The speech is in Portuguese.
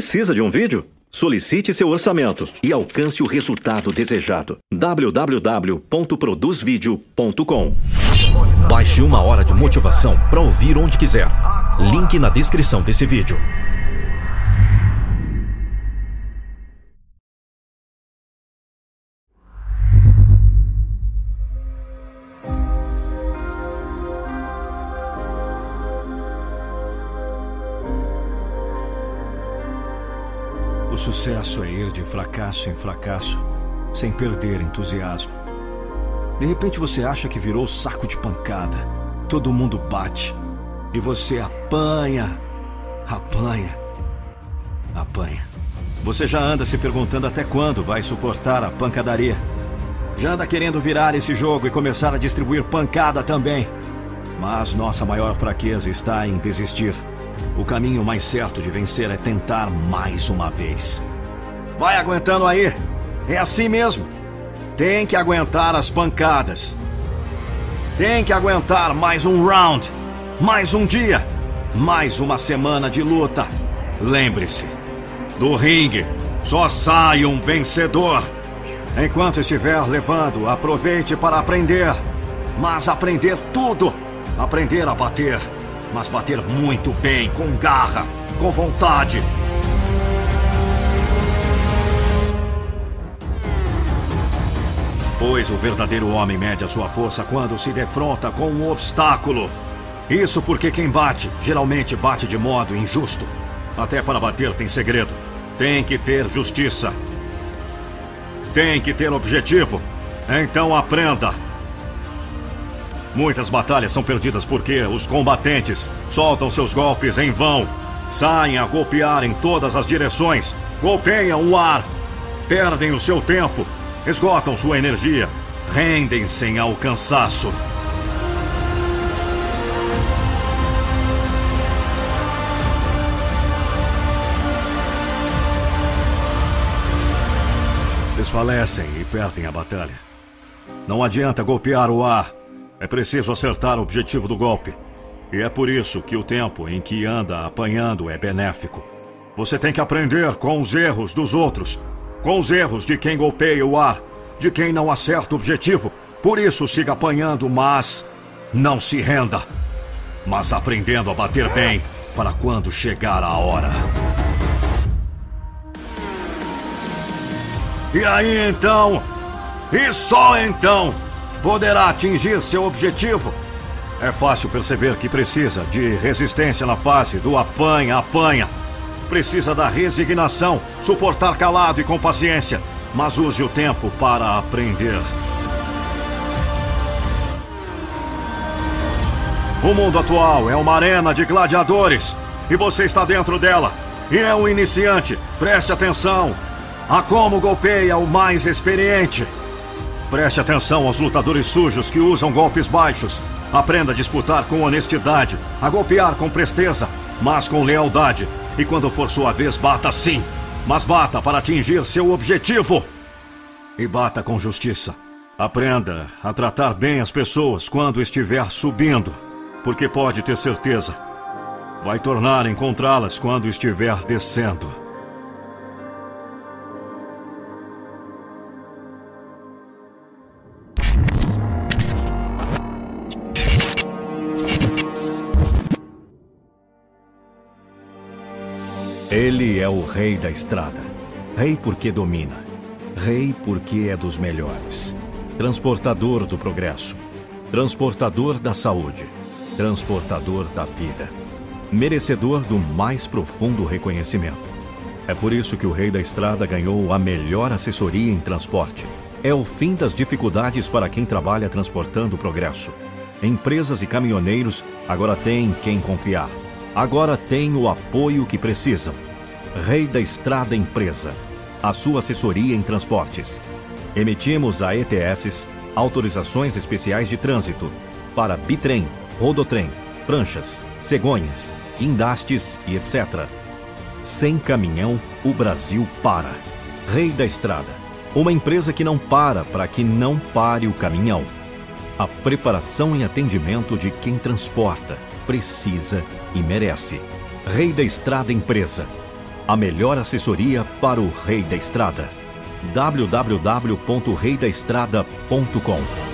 Precisa de um vídeo? Solicite seu orçamento e alcance o resultado desejado. www.produzvideo.com Baixe uma hora de motivação para ouvir onde quiser. Link na descrição desse vídeo. O sucesso é ir de fracasso em fracasso, sem perder entusiasmo. De repente você acha que virou saco de pancada. Todo mundo bate. E você apanha, apanha, apanha. Você já anda se perguntando até quando vai suportar a pancadaria. Já anda querendo virar esse jogo e começar a distribuir pancada também. Mas nossa maior fraqueza está em desistir. O caminho mais certo de vencer é tentar mais uma vez. Vai aguentando aí. É assim mesmo. Tem que aguentar as pancadas. Tem que aguentar mais um round, mais um dia, mais uma semana de luta. Lembre-se: do ringue só sai um vencedor. Enquanto estiver levando, aproveite para aprender. Mas aprender tudo. Aprender a bater mas bater muito bem, com garra, com vontade. Pois o verdadeiro homem mede a sua força quando se defronta com um obstáculo. Isso porque quem bate, geralmente bate de modo injusto. Até para bater tem segredo. Tem que ter justiça. Tem que ter objetivo. Então aprenda. Muitas batalhas são perdidas porque os combatentes soltam seus golpes em vão. Saem a golpear em todas as direções, golpeiam o ar, perdem o seu tempo, esgotam sua energia, rendem-se ao cansaço. Desfalecem e perdem a batalha. Não adianta golpear o ar. É preciso acertar o objetivo do golpe. E é por isso que o tempo em que anda apanhando é benéfico. Você tem que aprender com os erros dos outros, com os erros de quem golpeia o ar, de quem não acerta o objetivo. Por isso siga apanhando, mas não se renda. Mas aprendendo a bater bem para quando chegar a hora. E aí então, e só então, poderá atingir seu objetivo. É fácil perceber que precisa de resistência na fase do apanha-apanha. Precisa da resignação, suportar calado e com paciência, mas use o tempo para aprender. O mundo atual é uma arena de gladiadores e você está dentro dela. E é um iniciante. Preste atenção a como golpeia o mais experiente. Preste atenção aos lutadores sujos que usam golpes baixos. Aprenda a disputar com honestidade, a golpear com presteza, mas com lealdade. E quando for sua vez, bata sim, mas bata para atingir seu objetivo. E bata com justiça. Aprenda a tratar bem as pessoas quando estiver subindo, porque pode ter certeza, vai tornar encontrá-las quando estiver descendo. Ele é o rei da estrada. Rei porque domina. Rei porque é dos melhores. Transportador do progresso. Transportador da saúde. Transportador da vida. Merecedor do mais profundo reconhecimento. É por isso que o rei da estrada ganhou a melhor assessoria em transporte. É o fim das dificuldades para quem trabalha transportando o progresso. Empresas e caminhoneiros agora têm quem confiar agora tem o apoio que precisam. Rei da Estrada Empresa, a sua assessoria em transportes. Emitimos a ETS, autorizações especiais de trânsito, para bitrem, rodotrem, pranchas, cegonhas, guindastes e etc. Sem caminhão, o Brasil para. Rei da Estrada, uma empresa que não para para que não pare o caminhão. A preparação e atendimento de quem transporta, precisa e merece. Rei da Estrada Empresa. A melhor assessoria para o Rei da Estrada. www.reidaestrada.com